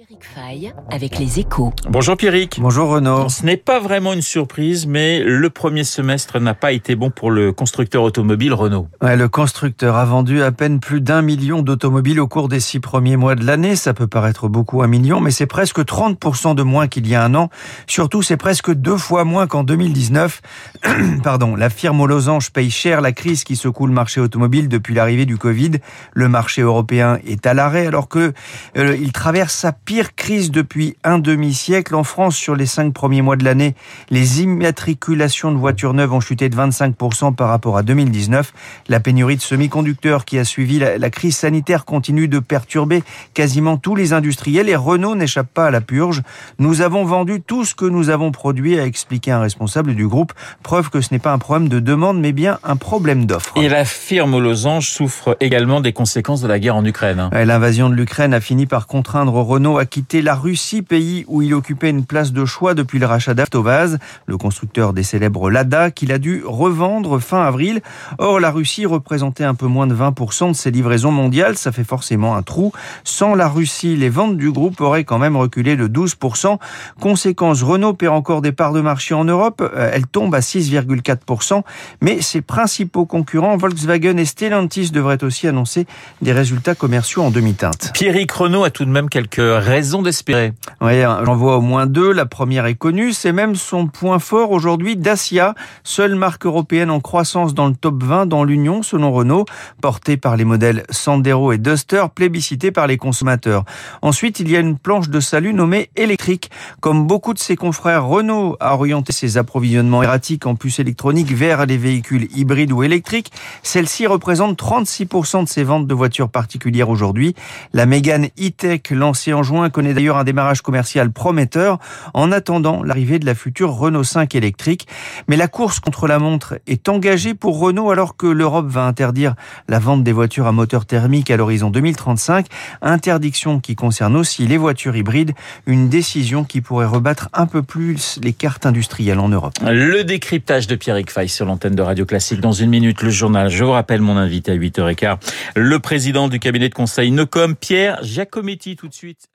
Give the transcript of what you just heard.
Pierrick Fay avec les échos. Bonjour Pierrick. Bonjour Renaud. Ce n'est pas vraiment une surprise, mais le premier semestre n'a pas été bon pour le constructeur automobile Renault. Ouais, le constructeur a vendu à peine plus d'un million d'automobiles au cours des six premiers mois de l'année. Ça peut paraître beaucoup un million, mais c'est presque 30% de moins qu'il y a un an. Surtout, c'est presque deux fois moins qu'en 2019. Pardon, la firme aux losanges paye cher la crise qui secoue le marché automobile depuis l'arrivée du Covid. Le marché européen est à l'arrêt alors que euh, il traverse sa pire crise depuis un demi-siècle. En France, sur les cinq premiers mois de l'année, les immatriculations de voitures neuves ont chuté de 25% par rapport à 2019. La pénurie de semi-conducteurs qui a suivi la, la, crise sanitaire continue de perturber quasiment tous les industriels et Renault n'échappe pas à la purge. Nous avons vendu tout ce que nous avons produit, a expliqué un responsable du groupe. Preuve que ce n'est pas un problème de demande, mais bien un problème d'offre. Et la firme aux losanges souffre également des conséquences de la guerre en Ukraine. L'invasion de l'Ukraine a fini par contraindre Renault à quitter la Russie, pays où il occupait une place de choix depuis le rachat d'Avtovaz, le constructeur des célèbres Lada, qu'il a dû revendre fin avril. Or, la Russie représentait un peu moins de 20% de ses livraisons mondiales, ça fait forcément un trou. Sans la Russie, les ventes du groupe auraient quand même reculé de 12%. Conséquence, Renault perd encore des parts de marché en Europe, elle tombe à 6,4%, mais ses principaux concurrents, Volkswagen et Stellantis, devraient aussi annoncer des résultats commerciaux en demi-teinte. Pierrick Renault a tout de même quelques raisons d'espérer. Oui, j'en vois au moins deux. La première est connue, c'est même son point fort aujourd'hui, Dacia, seule marque européenne en croissance dans le top 20 dans l'Union selon Renault, portée par les modèles Sandero et Duster, plébiscité par les consommateurs. Ensuite, il y a une planche de salut nommée électrique. Comme beaucoup de ses confrères, Renault a orienté ses approvisionnements erratiques en puces électroniques vers les véhicules hybrides ou électriques. Celle-ci représente 36% de ses ventes de voitures particulières aujourd'hui. La Mégane e-Tech lancée en juin connaît d'ailleurs un démarrage commercial prometteur en attendant l'arrivée de la future Renault 5 électrique. Mais la course contre la montre est engagée pour Renault alors que l'Europe va interdire la vente des voitures à moteur thermique à l'horizon 2035. Interdiction qui concerne aussi les voitures hybrides, une décision qui pourrait rebattre un peu plus les cartes industrielles en Europe. Le décryptage de Pierrick Fay sur l'antenne de Radio Classique dans une minute, le journal. Je vous rappelle mon invité à 8h15, le président du cabinet de conseil Nocom, Pierre Giacometti, tout de suite.